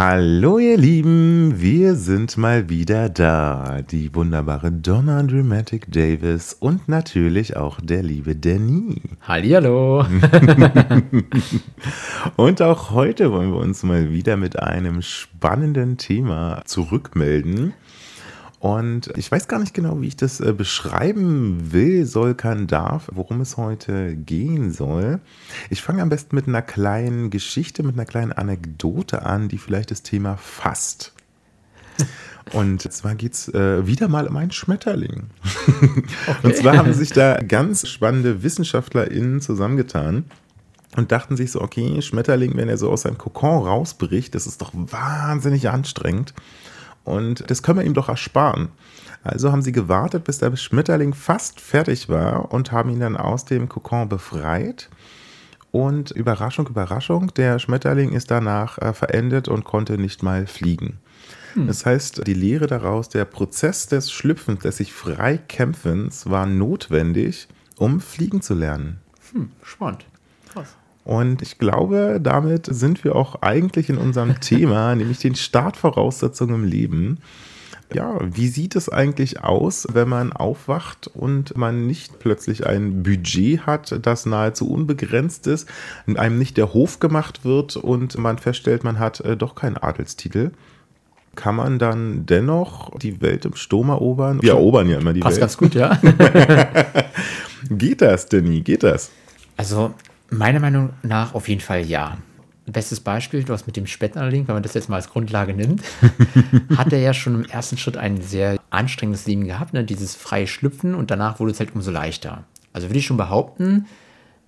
Hallo ihr Lieben, wir sind mal wieder da. Die wunderbare Donna Dramatic Davis und natürlich auch der liebe Danny. Hallihallo. und auch heute wollen wir uns mal wieder mit einem spannenden Thema zurückmelden. Und ich weiß gar nicht genau, wie ich das äh, beschreiben will, soll, kann, darf, worum es heute gehen soll. Ich fange am besten mit einer kleinen Geschichte, mit einer kleinen Anekdote an, die vielleicht das Thema fasst. Und zwar geht es äh, wieder mal um einen Schmetterling. Okay. Und zwar haben sich da ganz spannende WissenschaftlerInnen zusammengetan und dachten sich so, okay, Schmetterling, wenn er so aus seinem Kokon rausbricht, das ist doch wahnsinnig anstrengend. Und das können wir ihm doch ersparen. Also haben sie gewartet, bis der Schmetterling fast fertig war und haben ihn dann aus dem Kokon befreit. Und Überraschung, Überraschung, der Schmetterling ist danach äh, verendet und konnte nicht mal fliegen. Hm. Das heißt, die Lehre daraus, der Prozess des Schlüpfens, des sich Freikämpfens war notwendig, um fliegen zu lernen. Hm, spannend. Und ich glaube, damit sind wir auch eigentlich in unserem Thema, nämlich den Startvoraussetzungen im Leben. Ja, wie sieht es eigentlich aus, wenn man aufwacht und man nicht plötzlich ein Budget hat, das nahezu unbegrenzt ist, einem nicht der Hof gemacht wird und man feststellt, man hat äh, doch keinen Adelstitel? Kann man dann dennoch die Welt im Sturm erobern? Wir erobern ja immer die Passt Welt. Passt ganz gut, ja. geht das, Danny? Geht das? Also Meiner Meinung nach auf jeden Fall ja. Bestes Beispiel, du hast mit dem Spätnerling, wenn man das jetzt mal als Grundlage nimmt, hat er ja schon im ersten Schritt ein sehr anstrengendes Leben gehabt, ne? dieses freie Schlüpfen und danach wurde es halt umso leichter. Also würde ich schon behaupten,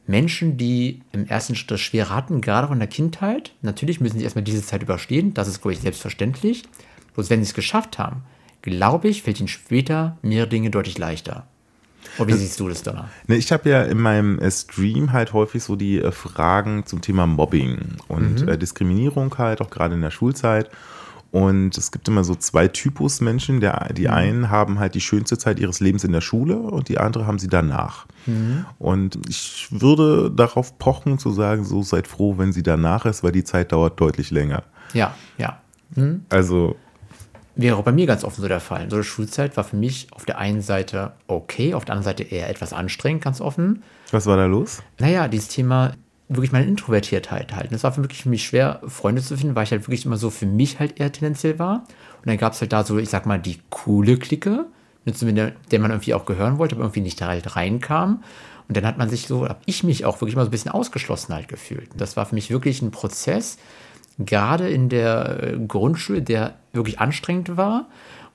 Menschen, die im ersten Schritt das schwer hatten, gerade auch in der Kindheit, natürlich müssen sie erstmal diese Zeit überstehen, das ist, glaube ich, selbstverständlich. Bloß wenn sie es geschafft haben, glaube ich, fällt ihnen später mehrere Dinge deutlich leichter. Und wie siehst du das dann? Ne, ich habe ja in meinem äh, Stream halt häufig so die äh, Fragen zum Thema Mobbing und mhm. äh, Diskriminierung halt, auch gerade in der Schulzeit. Und es gibt immer so zwei Typus Menschen. Der, die mhm. einen haben halt die schönste Zeit ihres Lebens in der Schule und die andere haben sie danach. Mhm. Und ich würde darauf pochen zu sagen, so seid froh, wenn sie danach ist, weil die Zeit dauert deutlich länger. Ja, ja. Mhm. Also wäre auch bei mir ganz offen so der Fall. So eine Schulzeit war für mich auf der einen Seite okay, auf der anderen Seite eher etwas anstrengend, ganz offen. Was war da los? Naja, dieses Thema wirklich meine Introvertiertheit halt. Es war wirklich für mich schwer, Freunde zu finden, weil ich halt wirklich immer so für mich halt eher tendenziell war. Und dann gab es halt da so, ich sag mal, die coole Clique, mit der man irgendwie auch gehören wollte, aber irgendwie nicht da halt reinkam. Und dann hat man sich so, habe ich mich auch wirklich mal so ein bisschen ausgeschlossen halt gefühlt. Und das war für mich wirklich ein Prozess, gerade in der äh, Grundschule, der wirklich anstrengend war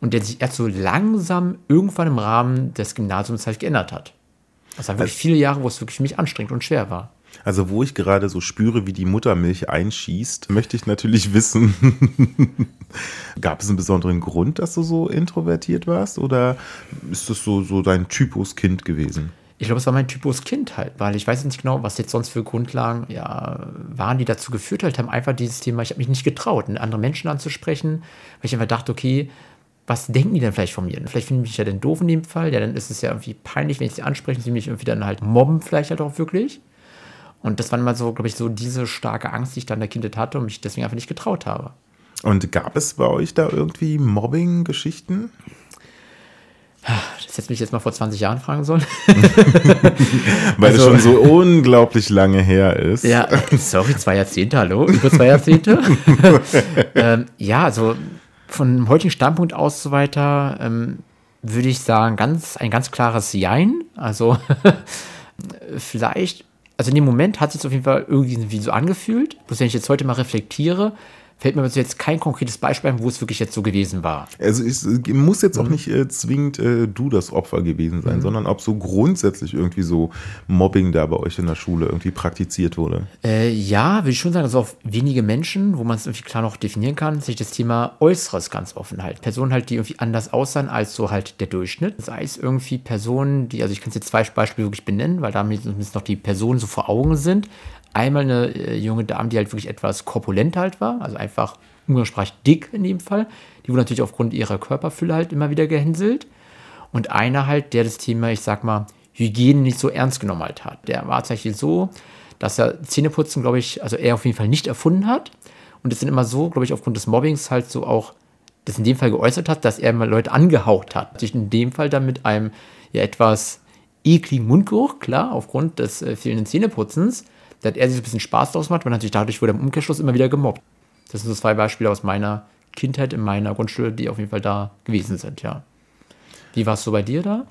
und der sich erst so langsam irgendwann im Rahmen des Gymnasiums halt geändert hat. Das waren wirklich also, viele Jahre, wo es wirklich für mich anstrengend und schwer war. Also wo ich gerade so spüre, wie die Muttermilch einschießt, möchte ich natürlich wissen, gab es einen besonderen Grund, dass du so introvertiert warst oder ist das so, so dein Typus Kind gewesen? Ich glaube, es war mein Typus Kind halt, weil ich weiß nicht genau, was jetzt sonst für Grundlagen ja, waren, die dazu geführt halt haben. Einfach dieses Thema, ich habe mich nicht getraut, andere Menschen anzusprechen, weil ich einfach dachte, okay, was denken die denn vielleicht von mir? Vielleicht finden mich ja dann doof in dem Fall. Ja, dann ist es ja irgendwie peinlich, wenn ich sie anspreche, sie mich irgendwie dann halt mobben, vielleicht halt auch wirklich. Und das war immer so, glaube ich, so diese starke Angst, die ich dann der Kindheit hatte und mich deswegen einfach nicht getraut habe. Und gab es bei euch da irgendwie Mobbing-Geschichten? Das hätte mich jetzt mal vor 20 Jahren fragen sollen. Weil also, das schon so unglaublich lange her ist. Ja, sorry, zwei Jahrzehnte, hallo, über zwei Jahrzehnte. ähm, ja, also von heutigen Standpunkt aus so weiter ähm, würde ich sagen, ganz, ein ganz klares Jein. Also vielleicht, also in dem Moment hat es sich auf jeden Fall irgendwie so angefühlt. Bloß wenn ich jetzt heute mal reflektiere, fällt mir jetzt kein konkretes Beispiel ein, wo es wirklich jetzt so gewesen war. Also es muss jetzt auch mhm. nicht äh, zwingend äh, du das Opfer gewesen sein, mhm. sondern ob so grundsätzlich irgendwie so Mobbing da bei euch in der Schule irgendwie praktiziert wurde. Äh, ja, würde ich schon sagen, also auf wenige Menschen, wo man es irgendwie klar noch definieren kann, sich das Thema Äußeres ganz offen halt. Personen halt, die irgendwie anders aussahen als so halt der Durchschnitt. Sei es irgendwie Personen, die, also ich kann es jetzt zwei Beispiele wirklich benennen, weil damit noch die Personen so vor Augen sind. Einmal eine äh, junge Dame, die halt wirklich etwas korpulent halt war, also einfach umgangssprachlich dick in dem Fall. Die wurde natürlich aufgrund ihrer Körperfülle halt immer wieder gehänselt. Und einer halt, der das Thema, ich sag mal, Hygiene nicht so ernst genommen halt hat. Der war tatsächlich so, dass er Zähneputzen, glaube ich, also er auf jeden Fall nicht erfunden hat. Und es sind immer so, glaube ich, aufgrund des Mobbings halt so auch das in dem Fall geäußert hat, dass er mal Leute angehaucht hat. Sich in dem Fall dann mit einem ja etwas ekligen Mundgeruch, klar, aufgrund des äh, fehlenden Zähneputzens, da hat er sich ein bisschen Spaß draus gemacht, weil natürlich dadurch wurde er im Umkehrschluss immer wieder gemobbt. Das sind so zwei Beispiele aus meiner Kindheit in meiner Grundschule, die auf jeden Fall da gewesen sind, ja. Wie war es so bei dir da?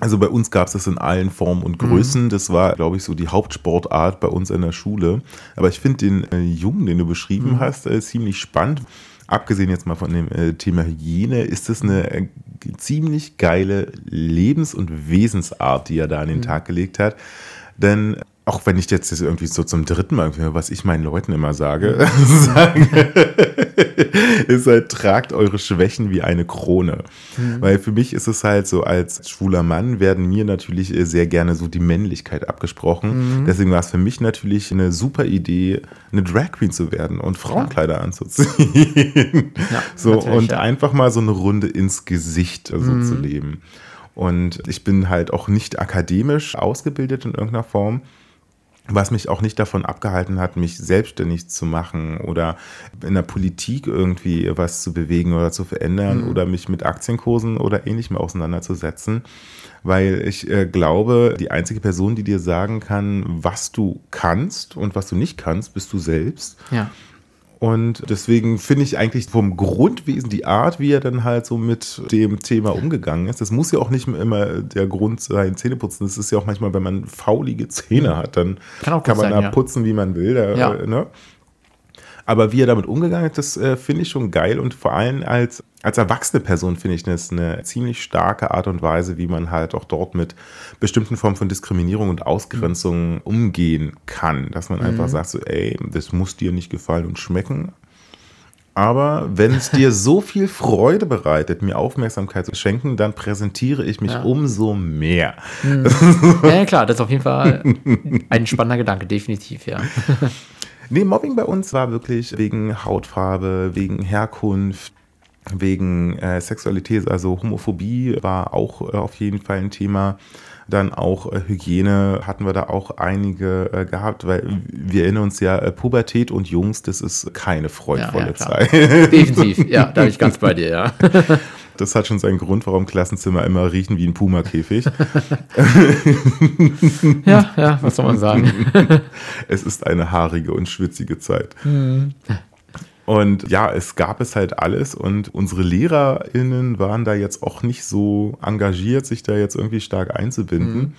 Also bei uns gab es das in allen Formen und Größen. Mhm. Das war, glaube ich, so die Hauptsportart bei uns in der Schule. Aber ich finde den äh, Jungen, den du beschrieben mhm. hast, äh, ziemlich spannend. Abgesehen jetzt mal von dem äh, Thema Hygiene, ist das eine äh, ziemlich geile Lebens- und Wesensart, die er da an den mhm. Tag gelegt hat. Denn auch wenn ich jetzt irgendwie so zum dritten Mal, was ich meinen Leuten immer sage, sage ist halt, tragt eure Schwächen wie eine Krone. Mhm. Weil für mich ist es halt so, als schwuler Mann werden mir natürlich äh, sehr gerne so die Männlichkeit abgesprochen. Mhm. Deswegen war es für mich natürlich eine super Idee, eine Drag Queen zu werden und Frauenkleider ja. anzuziehen. Ja, so und ja. einfach mal so eine Runde ins Gesicht so mhm. zu leben. Und ich bin halt auch nicht akademisch ausgebildet in irgendeiner Form was mich auch nicht davon abgehalten hat, mich selbstständig zu machen oder in der Politik irgendwie was zu bewegen oder zu verändern mhm. oder mich mit Aktienkursen oder ähnlichem auseinanderzusetzen, weil ich äh, glaube, die einzige Person, die dir sagen kann, was du kannst und was du nicht kannst, bist du selbst. Ja. Und deswegen finde ich eigentlich vom Grundwesen die Art, wie er dann halt so mit dem Thema umgegangen ist. Das muss ja auch nicht immer der Grund sein, Zähneputzen. Das ist ja auch manchmal, wenn man faulige Zähne hat, dann kann, kann man sein, da ja. putzen, wie man will. Da, ja. ne? Aber wie er damit umgegangen ist, das äh, finde ich schon geil und vor allem als, als erwachsene Person finde ich das eine ziemlich starke Art und Weise, wie man halt auch dort mit bestimmten Formen von Diskriminierung und Ausgrenzung mhm. umgehen kann. Dass man mhm. einfach sagt, so, ey, das muss dir nicht gefallen und schmecken. Aber wenn es dir so viel Freude bereitet, mir Aufmerksamkeit zu schenken, dann präsentiere ich mich ja. umso mehr. Mhm. ja, klar, das ist auf jeden Fall ein spannender Gedanke, definitiv, ja. Nee, Mobbing bei uns war wirklich wegen Hautfarbe, wegen Herkunft, wegen äh, Sexualität, also Homophobie war auch äh, auf jeden Fall ein Thema. Dann auch äh, Hygiene hatten wir da auch einige äh, gehabt, weil wir erinnern uns ja, äh, Pubertät und Jungs, das ist keine freudvolle ja, ja, Zeit. Definitiv, ja, da bin ich ganz bei dir, ja. Das hat schon seinen Grund, warum Klassenzimmer immer riechen wie ein Puma-Käfig. ja, ja, was soll man sagen? es ist eine haarige und schwitzige Zeit. Mhm. Und ja, es gab es halt alles und unsere LehrerInnen waren da jetzt auch nicht so engagiert, sich da jetzt irgendwie stark einzubinden. Mhm.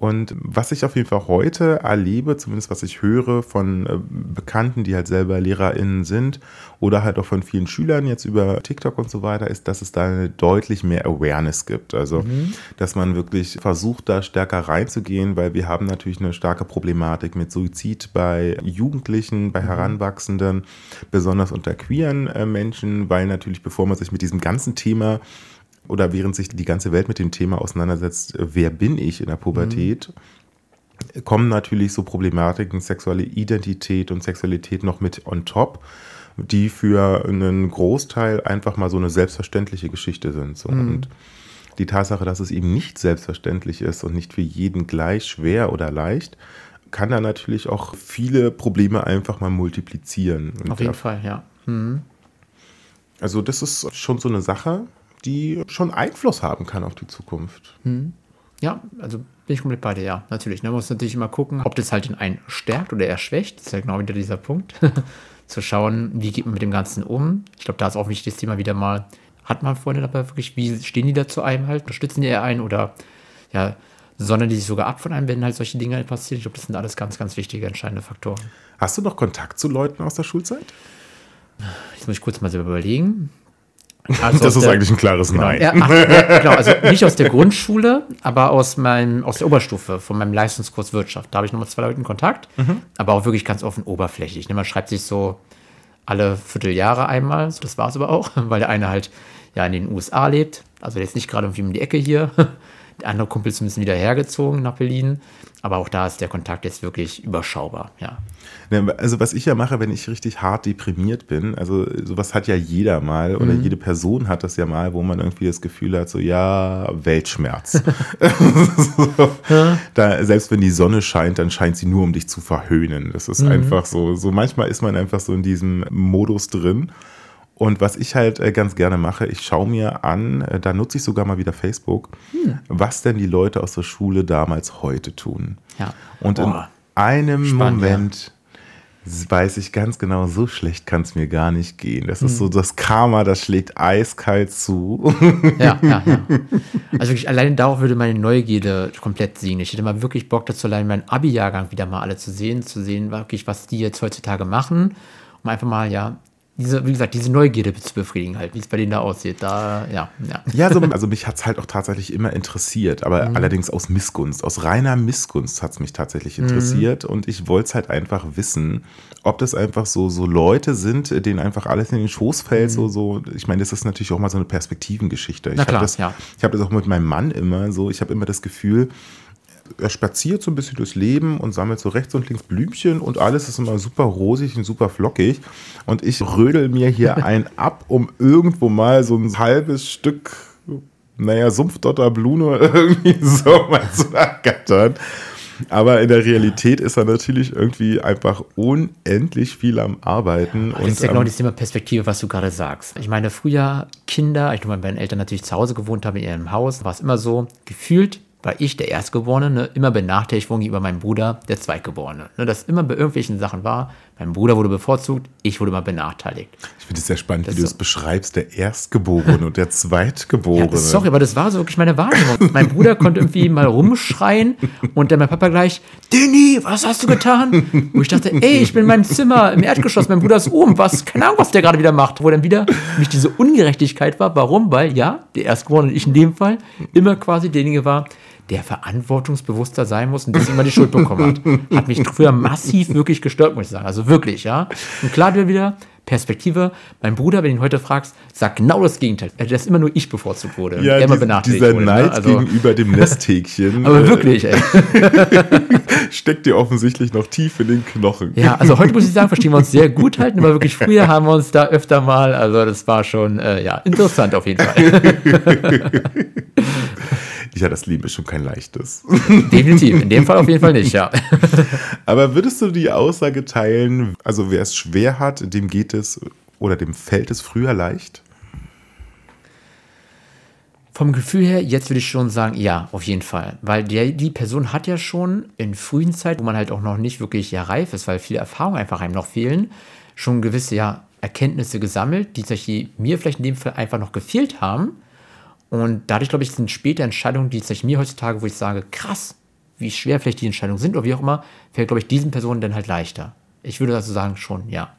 Und was ich auf jeden Fall heute erlebe, zumindest was ich höre von äh, Bekannten, die halt selber LehrerInnen sind oder halt auch von vielen Schülern jetzt über TikTok und so weiter, ist, dass es da eine deutlich mehr Awareness gibt. Also, mhm. dass man wirklich versucht, da stärker reinzugehen, weil wir haben natürlich eine starke Problematik mit Suizid bei Jugendlichen, bei mhm. Heranwachsenden, besonders unter queeren äh, Menschen, weil natürlich, bevor man sich mit diesem ganzen Thema oder während sich die ganze Welt mit dem Thema auseinandersetzt, äh, wer bin ich in der Pubertät, mhm. kommen natürlich so Problematiken sexuelle Identität und Sexualität noch mit on top, die für einen Großteil einfach mal so eine selbstverständliche Geschichte sind. So. Mhm. Und die Tatsache, dass es eben nicht selbstverständlich ist und nicht für jeden gleich schwer oder leicht, kann da natürlich auch viele Probleme einfach mal multiplizieren. Auf jeden Fall, ja. Mhm. Also das ist schon so eine Sache, die schon Einfluss haben kann auf die Zukunft. Hm. Ja, also bin ich komplett bei dir, ja, natürlich. Man muss natürlich immer gucken, ob das halt den einen stärkt oder er schwächt. Das ist ja genau wieder dieser Punkt. Zu schauen, wie geht man mit dem Ganzen um. Ich glaube, da ist auch wichtig, das Thema wieder mal, hat man Freunde dabei wirklich, wie stehen die da zu einem halt? Unterstützen die eher einen oder ja, sondern die sich sogar ab von einem, wenn halt solche Dinge passieren. Ich glaube, das sind alles ganz, ganz wichtige, entscheidende Faktoren. Hast du noch Kontakt zu Leuten aus der Schulzeit? Jetzt muss ich kurz mal selber überlegen. Also das ist der, eigentlich ein klares genau, Nein. Ja, ach, ja, genau, also nicht aus der Grundschule, aber aus, meinem, aus der Oberstufe, von meinem Leistungskurs Wirtschaft. Da habe ich nochmal zwei Leute in Kontakt, mhm. aber auch wirklich ganz offen oberflächlich. Man schreibt sich so alle Vierteljahre einmal, das war es aber auch, weil der eine halt ja in den USA lebt, also der ist nicht gerade irgendwie um die Ecke hier. Der andere Kumpel ist ein bisschen wieder hergezogen nach Berlin. Aber auch da ist der Kontakt jetzt wirklich überschaubar, ja. Also was ich ja mache, wenn ich richtig hart deprimiert bin, also sowas hat ja jeder mal oder mhm. jede Person hat das ja mal, wo man irgendwie das Gefühl hat, so ja, Weltschmerz. so, ja. Da, selbst wenn die Sonne scheint, dann scheint sie nur, um dich zu verhöhnen. Das ist mhm. einfach so, so manchmal ist man einfach so in diesem Modus drin. Und was ich halt äh, ganz gerne mache, ich schaue mir an, äh, da nutze ich sogar mal wieder Facebook, hm. was denn die Leute aus der Schule damals heute tun. Ja. Und oh. in einem Spannend, Moment ja. weiß ich ganz genau, so schlecht kann es mir gar nicht gehen. Das hm. ist so das Karma, das schlägt eiskalt zu. Ja, ja, ja. Also wirklich, allein darauf würde meine Neugierde komplett siegen. Ich hätte mal wirklich Bock dazu, allein meinen Abi-Jahrgang wieder mal alle zu sehen, zu sehen, wirklich, was die jetzt heutzutage machen um einfach mal, ja, diese, wie gesagt, diese Neugierde zu befriedigen, halt, wie es bei denen da aussieht. Da, ja, ja. Ja, so, also mich hat es halt auch tatsächlich immer interessiert, aber mhm. allerdings aus Missgunst, aus reiner Missgunst hat es mich tatsächlich mhm. interessiert mhm. und ich wollte es halt einfach wissen, ob das einfach so, so Leute sind, denen einfach alles in den Schoß fällt, mhm. so, so, ich meine, das ist natürlich auch mal so eine Perspektivengeschichte. Ich habe das, ja. hab das auch mit meinem Mann immer so, ich habe immer das Gefühl, er spaziert so ein bisschen durchs Leben und sammelt so rechts und links Blümchen und alles ist immer super rosig und super flockig. Und ich rödel mir hier ein ab, um irgendwo mal so ein halbes Stück, naja, Sumpfdotter Blume irgendwie so mal zu ergattern. Aber in der Realität ist er natürlich irgendwie einfach unendlich viel am Arbeiten. das ist ja genau das Thema Perspektive, was du gerade sagst. Ich meine, früher Kinder, ich meine, meine Eltern natürlich zu Hause gewohnt haben in ihrem Haus, war es immer so, gefühlt war ich der Erstgeborene, ne, immer benachteiligt worden gegenüber meinem Bruder, der Zweitgeborene. Ne, das immer bei irgendwelchen Sachen war, mein Bruder wurde bevorzugt, ich wurde mal benachteiligt. Ich finde es sehr spannend, das wie du es so. beschreibst, der Erstgeborene und der Zweitgeborene. Ja, sorry, aber das war so wirklich meine Wahrnehmung. mein Bruder konnte irgendwie mal rumschreien und dann mein Papa gleich, Denny, was hast du getan? Wo ich dachte, ey, ich bin in meinem Zimmer im Erdgeschoss, mein Bruder ist oben, was, keine Ahnung, was der gerade wieder macht. Wo dann wieder mich diese Ungerechtigkeit war. Warum? Weil ja, der Erstgeborene, ich in dem Fall, immer quasi derjenige war, der verantwortungsbewusster sein muss und deswegen mal die Schuld bekommen hat. Hat mich früher massiv wirklich gestört, muss ich sagen. Also wirklich, ja. Und klar wieder Perspektive. Mein Bruder, wenn du ihn heute fragst, sagt genau das Gegenteil. Dass immer nur ich bevorzugt wurde. Ja, immer die, dieser wurde, ne? Neid ne? also, gegenüber dem Nesthäkchen. aber wirklich, ey. steckt dir offensichtlich noch tief in den Knochen. Ja, also heute muss ich sagen, verstehen wir uns sehr gut halten, aber wirklich früher haben wir uns da öfter mal, also das war schon, äh, ja, interessant auf jeden Fall. Ja, das Leben ist schon kein leichtes. Definitiv, in dem Fall auf jeden Fall nicht, ja. Aber würdest du die Aussage teilen, also wer es schwer hat, dem geht es oder dem fällt es früher leicht? Vom Gefühl her, jetzt würde ich schon sagen, ja, auf jeden Fall. Weil die, die Person hat ja schon in frühen Zeiten, wo man halt auch noch nicht wirklich ja reif ist, weil viele Erfahrungen einfach einem noch fehlen, schon gewisse ja, Erkenntnisse gesammelt, die mir vielleicht in dem Fall einfach noch gefehlt haben und dadurch, glaube ich, sind später Entscheidungen, die sich mir heutzutage, wo ich sage, krass, wie schwer vielleicht die Entscheidungen sind oder wie auch immer, fällt, glaube ich, diesen Personen dann halt leichter. Ich würde also sagen, schon, ja.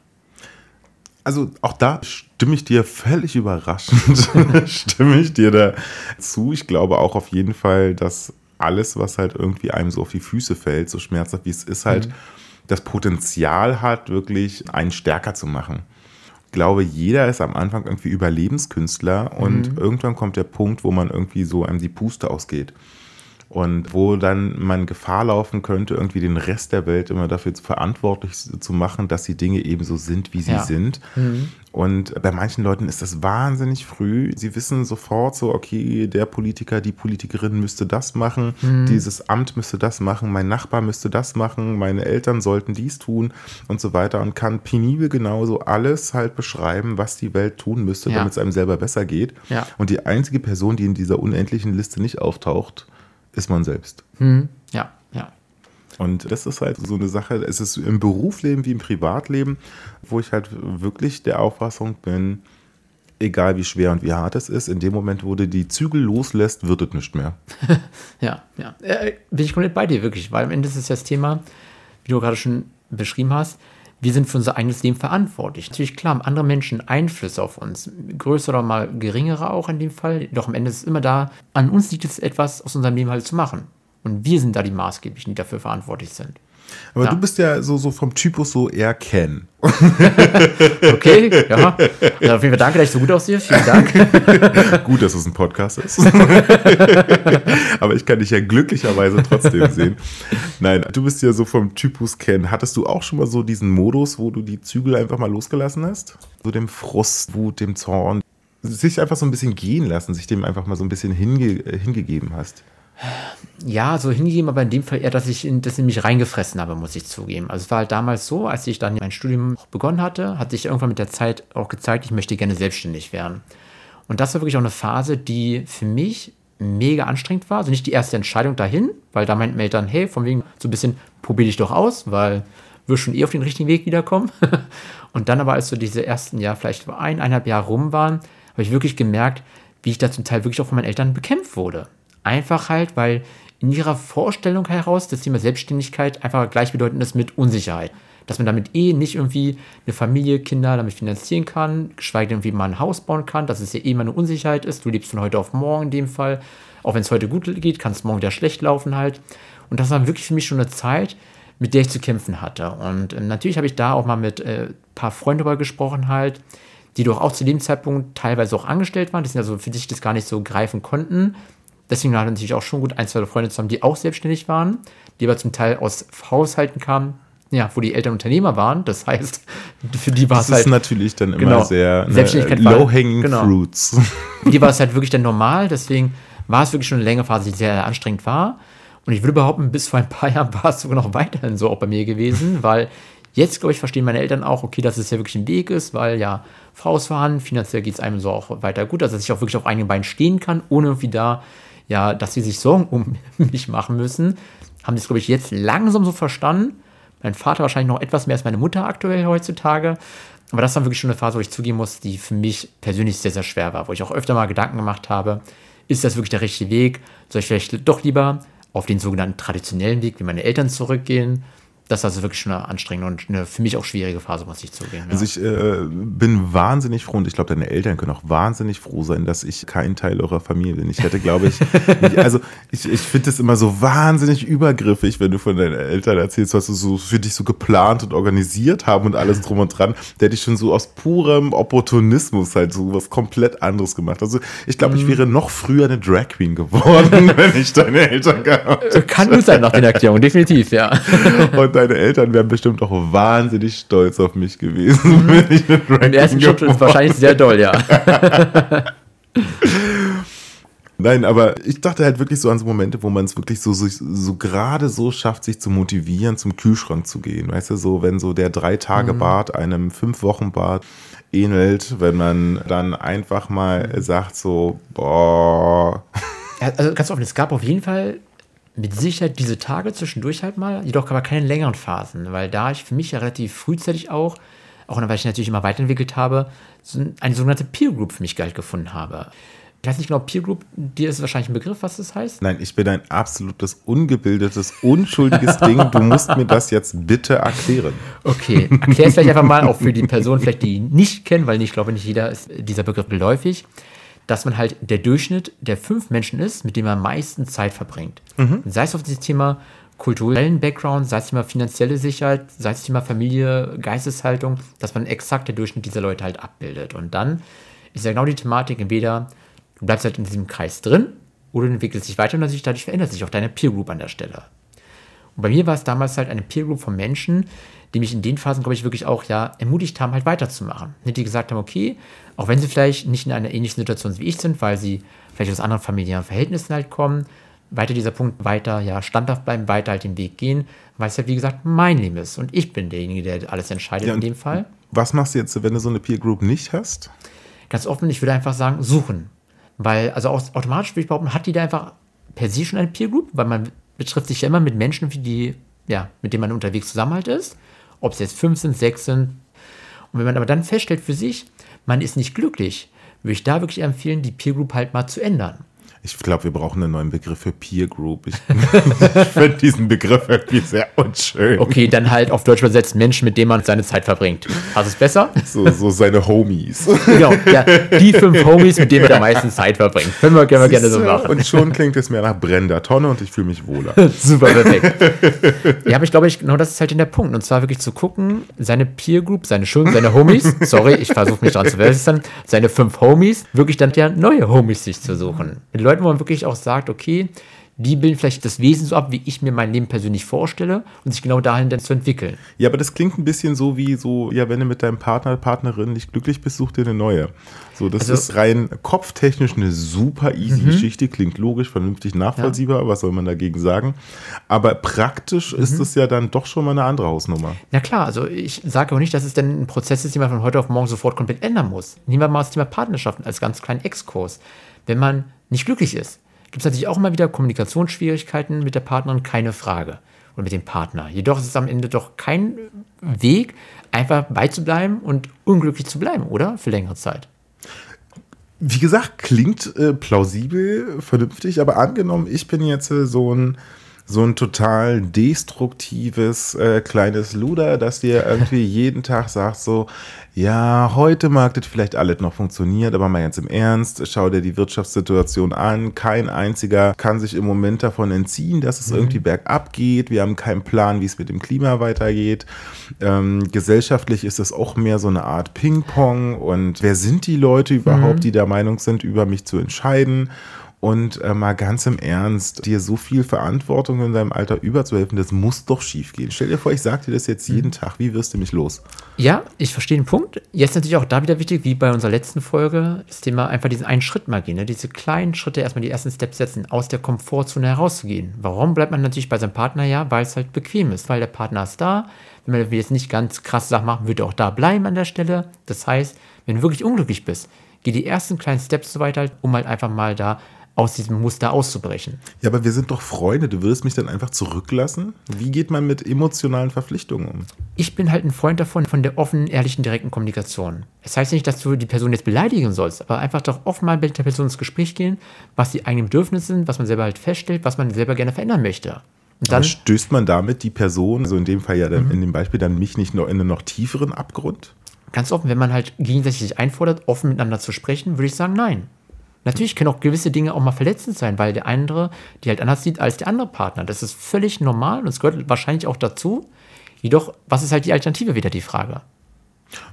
Also auch da stimme ich dir völlig überraschend, stimme ich dir da zu. Ich glaube auch auf jeden Fall, dass alles, was halt irgendwie einem so auf die Füße fällt, so schmerzhaft wie es ist, halt mhm. das Potenzial hat, wirklich einen stärker zu machen glaube, jeder ist am Anfang irgendwie Überlebenskünstler und mhm. irgendwann kommt der Punkt, wo man irgendwie so einem die Puste ausgeht. Und wo dann man Gefahr laufen könnte, irgendwie den Rest der Welt immer dafür verantwortlich zu machen, dass die Dinge eben so sind, wie sie ja. sind. Mhm. Und bei manchen Leuten ist das wahnsinnig früh. Sie wissen sofort so, okay, der Politiker, die Politikerin müsste das machen, mhm. dieses Amt müsste das machen, mein Nachbar müsste das machen, meine Eltern sollten dies tun und so weiter und kann penibel genauso alles halt beschreiben, was die Welt tun müsste, ja. damit es einem selber besser geht. Ja. Und die einzige Person, die in dieser unendlichen Liste nicht auftaucht, ist man selbst. Mhm. Ja, ja. Und das ist halt so eine Sache, es ist im Berufsleben wie im Privatleben, wo ich halt wirklich der Auffassung bin, egal wie schwer und wie hart es ist, in dem Moment, wo du die Zügel loslässt, wird es nicht mehr. ja, ja. Äh, bin ich komplett bei dir, wirklich, weil am Ende ist es das Thema, wie du gerade schon beschrieben hast, wir sind für unser eigenes Leben verantwortlich. Natürlich, klar, haben andere Menschen Einfluss auf uns, größere oder mal geringere auch in dem Fall, doch am Ende ist es immer da, an uns liegt es etwas aus unserem Leben halt zu machen. Und wir sind da die Maßgeblichen, die dafür verantwortlich sind. Aber ja. du bist ja so, so vom Typus so eher Ken. okay, ja. Also auf jeden Fall danke, dass ich so gut aussehe. Vielen Dank. gut, dass es ein Podcast ist. Aber ich kann dich ja glücklicherweise trotzdem sehen. Nein, du bist ja so vom Typus Ken. Hattest du auch schon mal so diesen Modus, wo du die Zügel einfach mal losgelassen hast? So dem Frust, Wut, dem Zorn. Sich einfach so ein bisschen gehen lassen, sich dem einfach mal so ein bisschen hinge hingegeben hast. Ja, so hingegeben, aber in dem Fall eher, dass ich, in, dass ich mich reingefressen habe, muss ich zugeben. Also es war halt damals so, als ich dann mein Studium begonnen hatte, hat sich irgendwann mit der Zeit auch gezeigt, ich möchte gerne selbstständig werden. Und das war wirklich auch eine Phase, die für mich mega anstrengend war. Also nicht die erste Entscheidung dahin, weil da meinten Eltern, hey, von wegen so ein bisschen probier dich doch aus, weil wir schon eh auf den richtigen Weg wiederkommen. Und dann aber, als so diese ersten, ja, vielleicht ein, eineinhalb Jahre rum waren, habe ich wirklich gemerkt, wie ich da zum Teil wirklich auch von meinen Eltern bekämpft wurde. Einfach halt, weil in ihrer Vorstellung heraus das Thema Selbstständigkeit einfach gleichbedeutend ist mit Unsicherheit. Dass man damit eh nicht irgendwie eine Familie, Kinder damit finanzieren kann, geschweige denn irgendwie mal ein Haus bauen kann, dass es ja eh mal eine Unsicherheit ist. Du lebst von heute auf morgen in dem Fall. Auch wenn es heute gut geht, kann es morgen wieder schlecht laufen halt. Und das war wirklich für mich schon eine Zeit, mit der ich zu kämpfen hatte. Und äh, natürlich habe ich da auch mal mit ein äh, paar Freunden darüber gesprochen halt, die doch auch zu dem Zeitpunkt teilweise auch angestellt waren, die sind also für sich das gar nicht so greifen konnten, Deswegen hatten natürlich auch schon gut ein, zwei Freunde zusammen, die auch selbstständig waren, die aber zum Teil aus Haushalten kamen, ja, wo die Eltern Unternehmer waren. Das heißt, für die war es halt. Das ist natürlich dann immer genau, sehr ne, low-hanging genau. fruits. Für die war es halt wirklich dann normal. Deswegen war es wirklich schon eine längere Phase, die sehr anstrengend war. Und ich würde behaupten, bis vor ein paar Jahren war es sogar noch weiterhin so auch bei mir gewesen, weil jetzt, glaube ich, verstehen meine Eltern auch, okay, dass es ja wirklich ein Weg ist, weil ja, vorhanden, finanziell geht es einem so auch weiter gut, also dass ich auch wirklich auf eigenen Beinen stehen kann, ohne irgendwie da ja, dass sie sich Sorgen um mich machen müssen, haben sie es, glaube ich, jetzt langsam so verstanden. Mein Vater wahrscheinlich noch etwas mehr als meine Mutter aktuell heutzutage. Aber das war wirklich schon eine Phase, wo ich zugeben muss, die für mich persönlich sehr, sehr schwer war, wo ich auch öfter mal Gedanken gemacht habe, ist das wirklich der richtige Weg? Soll ich vielleicht doch lieber auf den sogenannten traditionellen Weg, wie meine Eltern zurückgehen? Das ist also wirklich schon eine anstrengende und eine für mich auch schwierige Phase, muss ich zugeben. Ja. Also ich äh, bin wahnsinnig froh und ich glaube, deine Eltern können auch wahnsinnig froh sein, dass ich kein Teil eurer Familie bin. Ich hätte, glaube ich, nicht, also ich, ich finde es immer so wahnsinnig übergriffig, wenn du von deinen Eltern erzählst, was du so für dich so geplant und organisiert haben und alles drum und dran. Der hätte ich schon so aus purem Opportunismus halt so was komplett anderes gemacht. Also ich glaube, ich mhm. wäre noch früher eine Drag Queen geworden, wenn ich deine Eltern gehabt Kann gut sein nach den Erklärungen, definitiv, ja. Und deine Eltern wären bestimmt auch wahnsinnig stolz auf mich gewesen, mhm. wenn ich eine Ranking Im ersten Schritt ist wahrscheinlich sehr doll, ja. Nein, aber ich dachte halt wirklich so an so Momente, wo man es wirklich so, so, so gerade so schafft, sich zu motivieren, zum Kühlschrank zu gehen. Weißt du, so wenn so der Drei-Tage-Bart mhm. einem Fünf-Wochen-Bart ähnelt, wenn man dann einfach mal sagt so, boah. Also ganz offen, es gab auf jeden Fall mit Sicherheit diese Tage zwischendurch halt mal, jedoch aber keine längeren Phasen, weil da ich für mich ja relativ frühzeitig auch, auch weil ich natürlich immer weiterentwickelt habe, eine sogenannte Peer Group für mich geil gefunden habe. Ich weiß nicht genau, Peer Group, dir ist wahrscheinlich ein Begriff, was das heißt? Nein, ich bin ein absolutes, ungebildetes, unschuldiges Ding. Du musst mir das jetzt bitte erklären. Okay, erklär es vielleicht einfach mal, auch für die Personen, vielleicht die nicht kennen, weil ich glaube, nicht jeder ist dieser Begriff geläufig dass man halt der Durchschnitt der fünf Menschen ist, mit denen man am meisten Zeit verbringt. Mhm. Sei es auf das Thema kulturellen Background, sei es Thema finanzielle Sicherheit, sei es Thema Familie, Geisteshaltung, dass man exakt der Durchschnitt dieser Leute halt abbildet. Und dann ist ja genau die Thematik, entweder du bleibst halt in diesem Kreis drin oder du entwickelst dich weiter und natürlich dadurch verändert sich auch deine Peer Group an der Stelle. Und bei mir war es damals halt eine Peer Group von Menschen, die mich in den Phasen, glaube ich, wirklich auch ja ermutigt haben, halt weiterzumachen. Die gesagt haben, okay, auch wenn sie vielleicht nicht in einer ähnlichen Situation wie ich sind, weil sie vielleicht aus anderen familiären Verhältnissen halt kommen, weiter dieser Punkt, weiter ja standhaft bleiben, weiter halt den Weg gehen, weil es ja wie gesagt mein Leben ist und ich bin derjenige, der alles entscheidet ja, in dem Fall. Was machst du jetzt, wenn du so eine Peer Group nicht hast? Ganz offen, ich würde einfach sagen, suchen. Weil, also automatisch würde ich behaupten, hat die da einfach per se schon eine Peer Group, weil man betrifft sich ja immer mit Menschen, die, ja, mit denen man unterwegs zusammen halt ist ob es jetzt fünf sind, sechs sind. Und wenn man aber dann feststellt für sich, man ist nicht glücklich, würde ich da wirklich empfehlen, die Peer Group halt mal zu ändern. Ich glaube, wir brauchen einen neuen Begriff für Peer Group. Ich, ich finde diesen Begriff irgendwie sehr unschön. Okay, dann halt auf Deutsch übersetzt Menschen, mit denen man seine Zeit verbringt. Hast du es besser? So, so seine Homies. Genau, ja, die fünf Homies, mit denen man am meisten Zeit verbringt. Können wir, können wir gerne so machen. Und schon klingt es mehr nach brennender Tonne und ich fühle mich wohler. Super, perfekt. Ja, aber ich glaube, ich, genau das ist halt in der Punkt. Und zwar wirklich zu gucken, seine Peer Group, seine schönen, seine Homies, sorry, ich versuche mich dran zu verbessern, seine fünf Homies, wirklich dann ja neue Homies sich zu suchen. Mit Leuten, wo man wirklich auch sagt, okay, die bilden vielleicht das Wesen so ab, wie ich mir mein Leben persönlich vorstelle und sich genau dahin dann zu entwickeln. Ja, aber das klingt ein bisschen so wie so, ja, wenn du mit deinem Partner, Partnerin nicht glücklich bist, such dir eine neue. So, das also, ist rein kopftechnisch eine super easy mhm. Geschichte, klingt logisch, vernünftig nachvollziehbar, ja. was soll man dagegen sagen? Aber praktisch mhm. ist es ja dann doch schon mal eine andere Hausnummer. Na klar, also ich sage auch nicht, dass es denn ein Prozess ist, den man von heute auf morgen sofort komplett ändern muss. Nehmen wir mal das Thema Partnerschaften als ganz kleinen Exkurs. Wenn man nicht glücklich ist, gibt es natürlich auch immer wieder Kommunikationsschwierigkeiten mit der Partnerin, keine Frage. Oder mit dem Partner. Jedoch ist es am Ende doch kein Weg, einfach beizubleiben und unglücklich zu bleiben, oder? Für längere Zeit. Wie gesagt, klingt äh, plausibel, vernünftig, aber angenommen, ich bin jetzt äh, so ein so ein total destruktives äh, kleines Luder, das dir irgendwie jeden Tag sagt so, ja, heute mag das vielleicht alles noch funktioniert, aber mal ganz im Ernst, schau dir die Wirtschaftssituation an. Kein einziger kann sich im Moment davon entziehen, dass es mhm. irgendwie bergab geht. Wir haben keinen Plan, wie es mit dem Klima weitergeht. Ähm, gesellschaftlich ist es auch mehr so eine Art Ping-Pong. Und wer sind die Leute überhaupt, mhm. die der Meinung sind, über mich zu entscheiden? Und äh, mal ganz im Ernst, dir so viel Verantwortung in deinem Alter überzuhelfen, das muss doch schief gehen. Stell dir vor, ich sage dir das jetzt jeden mhm. Tag. Wie wirst du mich los? Ja, ich verstehe den Punkt. Jetzt natürlich auch da wieder wichtig, wie bei unserer letzten Folge, das Thema einfach diesen einen Schritt mal gehen. Ne? Diese kleinen Schritte, erstmal die ersten Steps setzen, aus der Komfortzone herauszugehen. Warum bleibt man natürlich bei seinem Partner? Ja, weil es halt bequem ist, weil der Partner ist da. Wenn man jetzt nicht ganz krass Sachen machen, würde er auch da bleiben an der Stelle. Das heißt, wenn du wirklich unglücklich bist, geh die ersten kleinen Steps so weiter, um halt einfach mal da aus diesem Muster auszubrechen. Ja, aber wir sind doch Freunde. Du würdest mich dann einfach zurücklassen? Wie geht man mit emotionalen Verpflichtungen um? Ich bin halt ein Freund davon, von der offenen, ehrlichen, direkten Kommunikation. Das heißt nicht, dass du die Person jetzt beleidigen sollst, aber einfach doch offen mal mit der Person ins Gespräch gehen, was die eigenen Bedürfnisse sind, was man selber halt feststellt, was man selber gerne verändern möchte. Und dann aber stößt man damit die Person, also in dem Fall ja dann, mhm. in dem Beispiel dann mich nicht noch in einen noch tieferen Abgrund? Ganz offen, wenn man halt gegenseitig sich einfordert, offen miteinander zu sprechen, würde ich sagen, nein. Natürlich können auch gewisse Dinge auch mal verletzend sein, weil der andere die halt anders sieht als der andere Partner. Das ist völlig normal und es gehört wahrscheinlich auch dazu. Jedoch, was ist halt die Alternative wieder die Frage?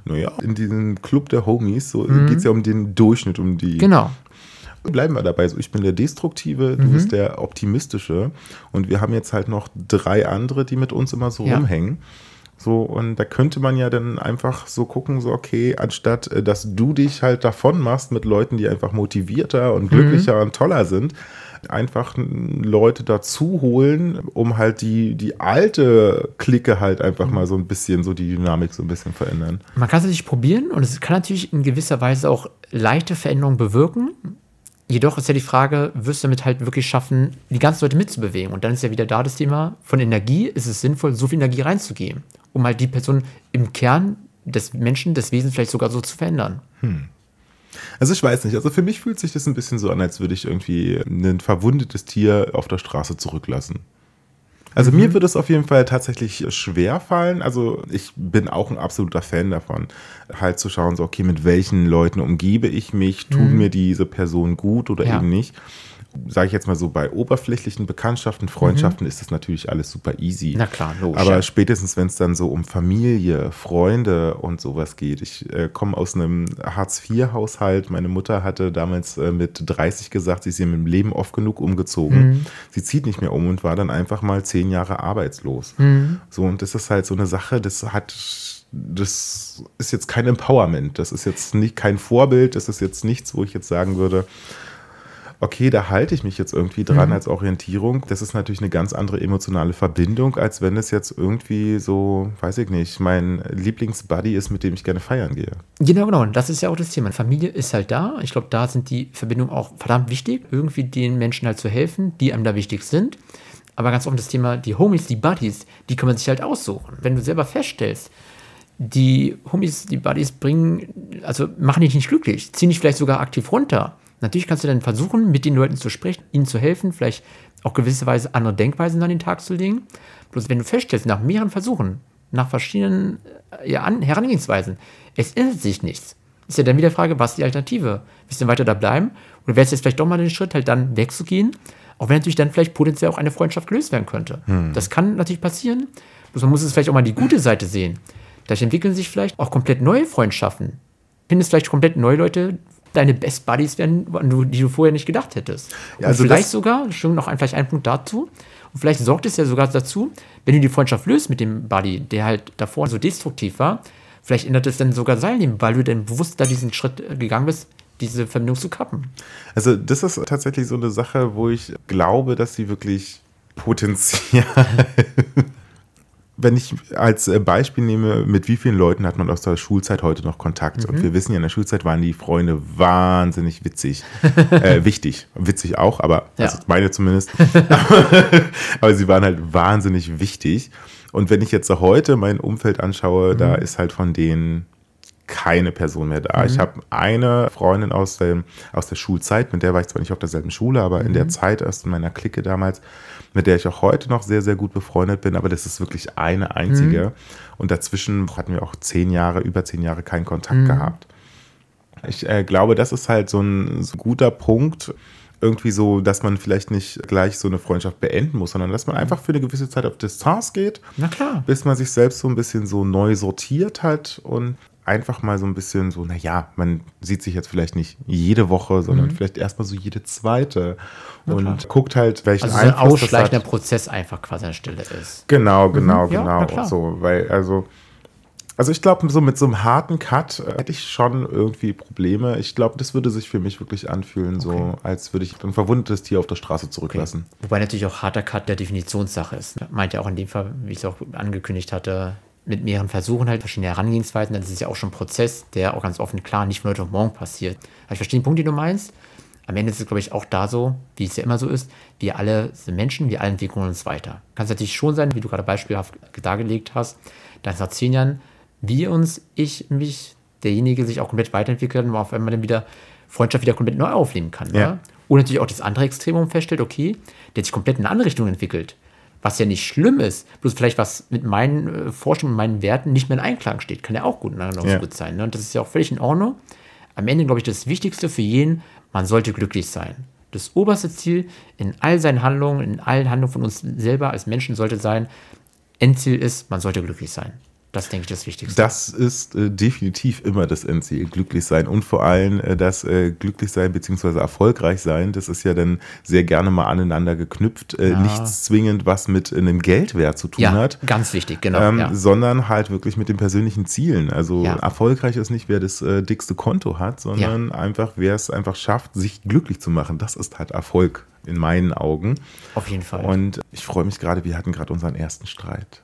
Naja, in diesem Club der Homies so mhm. geht es ja um den Durchschnitt, um die. Genau. Bleiben wir dabei. So, ich bin der Destruktive, du mhm. bist der Optimistische. Und wir haben jetzt halt noch drei andere, die mit uns immer so ja. rumhängen. So, und da könnte man ja dann einfach so gucken, so, okay, anstatt äh, dass du dich halt davon machst mit Leuten, die einfach motivierter und glücklicher mhm. und toller sind, einfach Leute dazu holen, um halt die, die alte Clique halt einfach mhm. mal so ein bisschen, so die Dynamik so ein bisschen verändern. Man kann es natürlich probieren und es kann natürlich in gewisser Weise auch leichte Veränderungen bewirken. Jedoch ist ja die Frage, wirst du damit halt wirklich schaffen, die ganzen Leute mitzubewegen? Und dann ist ja wieder da das Thema, von Energie ist es sinnvoll, so viel Energie reinzugeben um halt die Person im Kern des Menschen, des Wesens vielleicht sogar so zu verändern. Hm. Also ich weiß nicht, also für mich fühlt sich das ein bisschen so an, als würde ich irgendwie ein verwundetes Tier auf der Straße zurücklassen. Also mhm. mir würde es auf jeden Fall tatsächlich schwer fallen. Also ich bin auch ein absoluter Fan davon, halt zu schauen, so okay, mit welchen Leuten umgebe ich mich, tun mhm. mir diese Person gut oder ja. eben nicht sage ich jetzt mal so, bei oberflächlichen Bekanntschaften, Freundschaften mhm. ist das natürlich alles super easy. Na klar, logisch. Aber spätestens, wenn es dann so um Familie, Freunde und sowas geht. Ich äh, komme aus einem Hartz-IV-Haushalt. Meine Mutter hatte damals äh, mit 30 gesagt, sie ist im Leben oft genug umgezogen. Mhm. Sie zieht nicht mehr um und war dann einfach mal zehn Jahre arbeitslos. Mhm. So, und das ist halt so eine Sache, das hat das ist jetzt kein Empowerment, das ist jetzt nicht kein Vorbild, das ist jetzt nichts, wo ich jetzt sagen würde, okay, da halte ich mich jetzt irgendwie dran mhm. als Orientierung. Das ist natürlich eine ganz andere emotionale Verbindung, als wenn es jetzt irgendwie so, weiß ich nicht, mein Lieblingsbuddy ist, mit dem ich gerne feiern gehe. Genau, genau. Und das ist ja auch das Thema. Familie ist halt da. Ich glaube, da sind die Verbindungen auch verdammt wichtig, irgendwie den Menschen halt zu helfen, die einem da wichtig sind. Aber ganz offen das Thema, die Homies, die Buddies, die kann man sich halt aussuchen. Wenn du selber feststellst, die Homies, die Buddies bringen, also machen dich nicht glücklich, ziehen dich vielleicht sogar aktiv runter Natürlich kannst du dann versuchen, mit den Leuten zu sprechen, ihnen zu helfen, vielleicht auch gewisserweise andere Denkweisen an den Tag zu legen. Bloß wenn du feststellst, nach mehreren Versuchen, nach verschiedenen äh, ja, Herangehensweisen, es ändert sich nichts, ist ja dann wieder die Frage, was ist die Alternative? Willst du weiter da bleiben? Oder wäre es jetzt vielleicht doch mal den Schritt, halt dann wegzugehen? Auch wenn natürlich dann vielleicht potenziell auch eine Freundschaft gelöst werden könnte. Hm. Das kann natürlich passieren. Bloß man muss es vielleicht auch mal die gute Seite sehen. Dadurch entwickeln sich vielleicht auch komplett neue Freundschaften. Findest vielleicht komplett neue Leute, deine Best Buddies werden, die du vorher nicht gedacht hättest. Ja, also vielleicht sogar, schon noch ein, vielleicht ein Punkt dazu, und vielleicht sorgt es ja sogar dazu, wenn du die Freundschaft löst mit dem Buddy, der halt davor so destruktiv war, vielleicht ändert es dann sogar sein Leben, weil du dann bewusst da diesen Schritt gegangen bist, diese Verbindung zu kappen. Also das ist tatsächlich so eine Sache, wo ich glaube, dass sie wirklich Potenzial wenn ich als äh, Beispiel nehme, mit wie vielen Leuten hat man aus der Schulzeit heute noch Kontakt? Mhm. Und wir wissen ja, in der Schulzeit waren die Freunde wahnsinnig witzig. äh, wichtig. Witzig auch, aber ja. also meine zumindest. aber sie waren halt wahnsinnig wichtig. Und wenn ich jetzt heute mein Umfeld anschaue, mhm. da ist halt von denen keine Person mehr da. Mhm. Ich habe eine Freundin aus, dem, aus der Schulzeit, mit der war ich zwar nicht auf derselben Schule, aber in der mhm. Zeit erst in meiner Clique damals, mit der ich auch heute noch sehr, sehr gut befreundet bin, aber das ist wirklich eine einzige. Mhm. Und dazwischen hatten wir auch zehn Jahre, über zehn Jahre keinen Kontakt mhm. gehabt. Ich äh, glaube, das ist halt so ein, so ein guter Punkt, irgendwie so, dass man vielleicht nicht gleich so eine Freundschaft beenden muss, sondern dass man einfach für eine gewisse Zeit auf Distanz geht. Na klar. Bis man sich selbst so ein bisschen so neu sortiert hat und einfach mal so ein bisschen so, naja, man sieht sich jetzt vielleicht nicht jede Woche, sondern mhm. vielleicht erstmal so jede zweite und ja, guckt halt, welchen also so ein ausschleichender Prozess einfach quasi an der Stelle ist. Genau, genau, mhm. genau. Ja, so, weil, also, also ich glaube, so mit so einem harten Cut äh, hätte ich schon irgendwie Probleme. Ich glaube, das würde sich für mich wirklich anfühlen, okay. so als würde ich ein verwundetes Tier auf der Straße zurücklassen. Okay. Wobei natürlich auch harter Cut der Definitionssache ist. Meint ja auch in dem Fall, wie ich es auch angekündigt hatte, mit mehreren Versuchen halt verschiedene Herangehensweisen, dann ist es ja auch schon ein Prozess, der auch ganz offen klar nicht von heute auf morgen passiert. Aber ich verstehe den Punkt, den du meinst. Am Ende ist es, glaube ich, auch da so, wie es ja immer so ist, wir alle sind Menschen, wir alle entwickeln uns weiter. Kann es natürlich schon sein, wie du gerade beispielhaft dargelegt hast, dass nach zehn Jahren wir uns, ich, mich, derjenige sich auch komplett weiterentwickelt und auf einmal dann wieder Freundschaft wieder komplett neu aufnehmen kann. Ja. Ja? Und natürlich auch das andere Extremum feststellt, okay, der sich komplett in eine andere Richtung entwickelt was ja nicht schlimm ist, bloß vielleicht was mit meinen äh, Forschungen, meinen Werten nicht mehr in Einklang steht, kann ja auch gut, noch ja. gut sein. Ne? Und das ist ja auch völlig in Ordnung. Am Ende, glaube ich, das Wichtigste für jeden, man sollte glücklich sein. Das oberste Ziel in all seinen Handlungen, in allen Handlungen von uns selber als Menschen sollte sein, Endziel ist, man sollte glücklich sein. Das denke ich das Wichtigste. Das ist äh, definitiv immer das Endziel, glücklich sein und vor allem äh, das äh, glücklich sein bzw. erfolgreich sein. Das ist ja dann sehr gerne mal aneinander geknüpft. Äh, ja. Nichts zwingend, was mit einem Geldwert zu tun ja, hat. Ganz wichtig, genau. Ähm, ja. Sondern halt wirklich mit den persönlichen Zielen. Also erfolgreich ist nicht, wer das äh, dickste Konto hat, sondern einfach, wer es einfach schafft, sich glücklich zu machen. Das ist halt Erfolg in meinen Augen. Auf jeden Fall. Und ich freue mich gerade, wir hatten gerade unseren ersten Streit.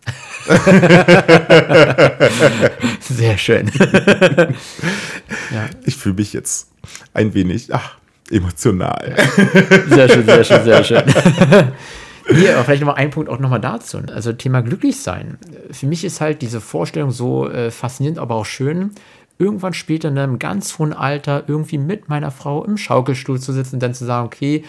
Sehr schön. ja. Ich fühle mich jetzt ein wenig ach, emotional. Sehr schön, sehr schön, sehr schön. Hier, aber vielleicht nochmal ein Punkt auch nochmal dazu. Also Thema glücklich sein. Für mich ist halt diese Vorstellung so äh, faszinierend, aber auch schön, irgendwann später in einem ganz hohen Alter irgendwie mit meiner Frau im Schaukelstuhl zu sitzen und dann zu sagen, okay,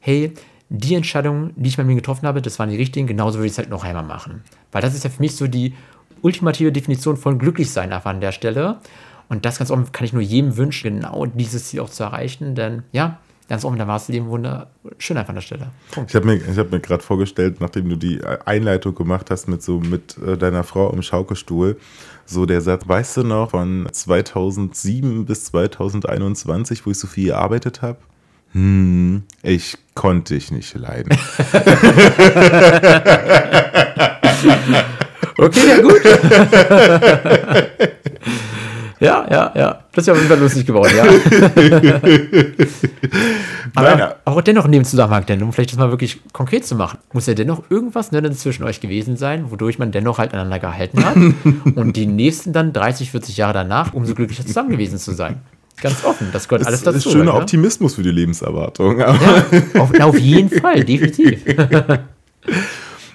hey, die Entscheidungen, die ich bei mir getroffen habe, das waren die richtigen, genauso würde ich es halt noch einmal machen. Weil das ist ja für mich so die ultimative Definition von Glücklichsein einfach an der Stelle. Und das ganz offen kann ich nur jedem wünschen, genau dieses Ziel auch zu erreichen, denn ja, ganz offen, da war es Leben wunderschön einfach an der Stelle. Punkt. Ich habe mir, hab mir gerade vorgestellt, nachdem du die Einleitung gemacht hast mit so mit äh, deiner Frau im Schaukelstuhl, so der Satz, weißt du noch, von 2007 bis 2021, wo ich so viel gearbeitet habe? Hm, ich konnte dich nicht leiden. okay, ja gut. ja, ja, ja. Das ist ja auf jeden Fall lustig geworden, ja. Aber auch dennoch in dem Zusammenhang, denn um vielleicht das mal wirklich konkret zu machen, muss ja dennoch irgendwas ne, zwischen euch gewesen sein, wodurch man dennoch halt aneinander gehalten hat und die nächsten dann 30, 40 Jahre danach umso glücklicher zusammen gewesen zu sein. Ganz offen, das gehört alles dazu. Das ist schöner ne? Optimismus für die Lebenserwartung. Ja, auf, auf jeden Fall, definitiv.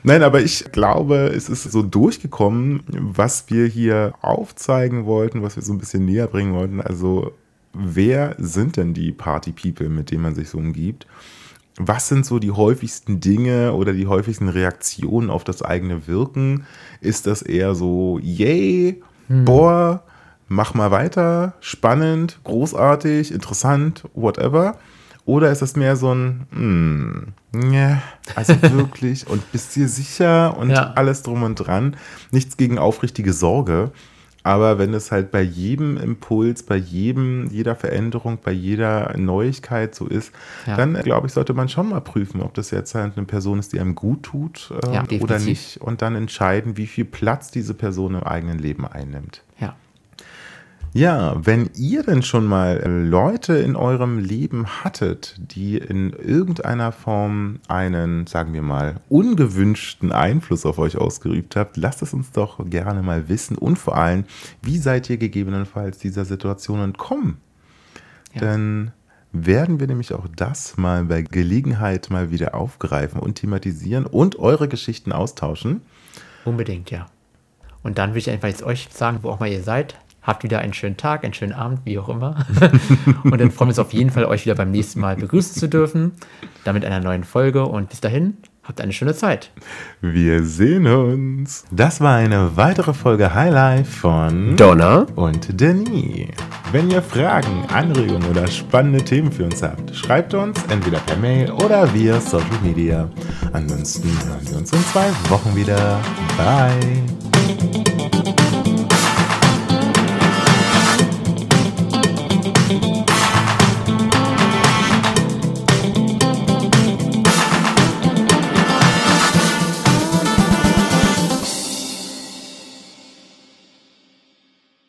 Nein, aber ich glaube, es ist so durchgekommen, was wir hier aufzeigen wollten, was wir so ein bisschen näher bringen wollten. Also wer sind denn die Party-People, mit denen man sich so umgibt? Was sind so die häufigsten Dinge oder die häufigsten Reaktionen auf das eigene Wirken? Ist das eher so, yay, hm. boah, mach mal weiter, spannend, großartig, interessant, whatever? Oder ist das mehr so ein, mm, yeah, also wirklich und bist dir sicher und ja. alles drum und dran? Nichts gegen aufrichtige Sorge. Aber wenn es halt bei jedem Impuls, bei jedem, jeder Veränderung, bei jeder Neuigkeit so ist, ja. dann glaube ich, sollte man schon mal prüfen, ob das jetzt halt eine Person ist, die einem gut tut äh, ja, oder nicht. Und dann entscheiden, wie viel Platz diese Person im eigenen Leben einnimmt. Ja. Ja, wenn ihr denn schon mal äh, Leute in eurem Leben hattet, die in irgendeiner Form einen, sagen wir mal, ungewünschten Einfluss auf euch ausgeübt habt, lasst es uns doch gerne mal wissen und vor allem, wie seid ihr gegebenenfalls dieser Situation entkommen? Ja. Denn werden wir nämlich auch das mal bei Gelegenheit mal wieder aufgreifen und thematisieren und eure Geschichten austauschen. Unbedingt, ja. Und dann will ich einfach jetzt euch sagen, wo auch mal ihr seid. Habt wieder einen schönen Tag, einen schönen Abend, wie auch immer. und dann freuen wir uns auf jeden Fall, euch wieder beim nächsten Mal begrüßen zu dürfen. Damit einer neuen Folge. Und bis dahin, habt eine schöne Zeit. Wir sehen uns. Das war eine weitere Folge Highlife von Donna und Denis. Wenn ihr Fragen, Anregungen oder spannende Themen für uns habt, schreibt uns entweder per Mail oder via Social Media. Ansonsten hören wir uns in zwei Wochen wieder. Bye.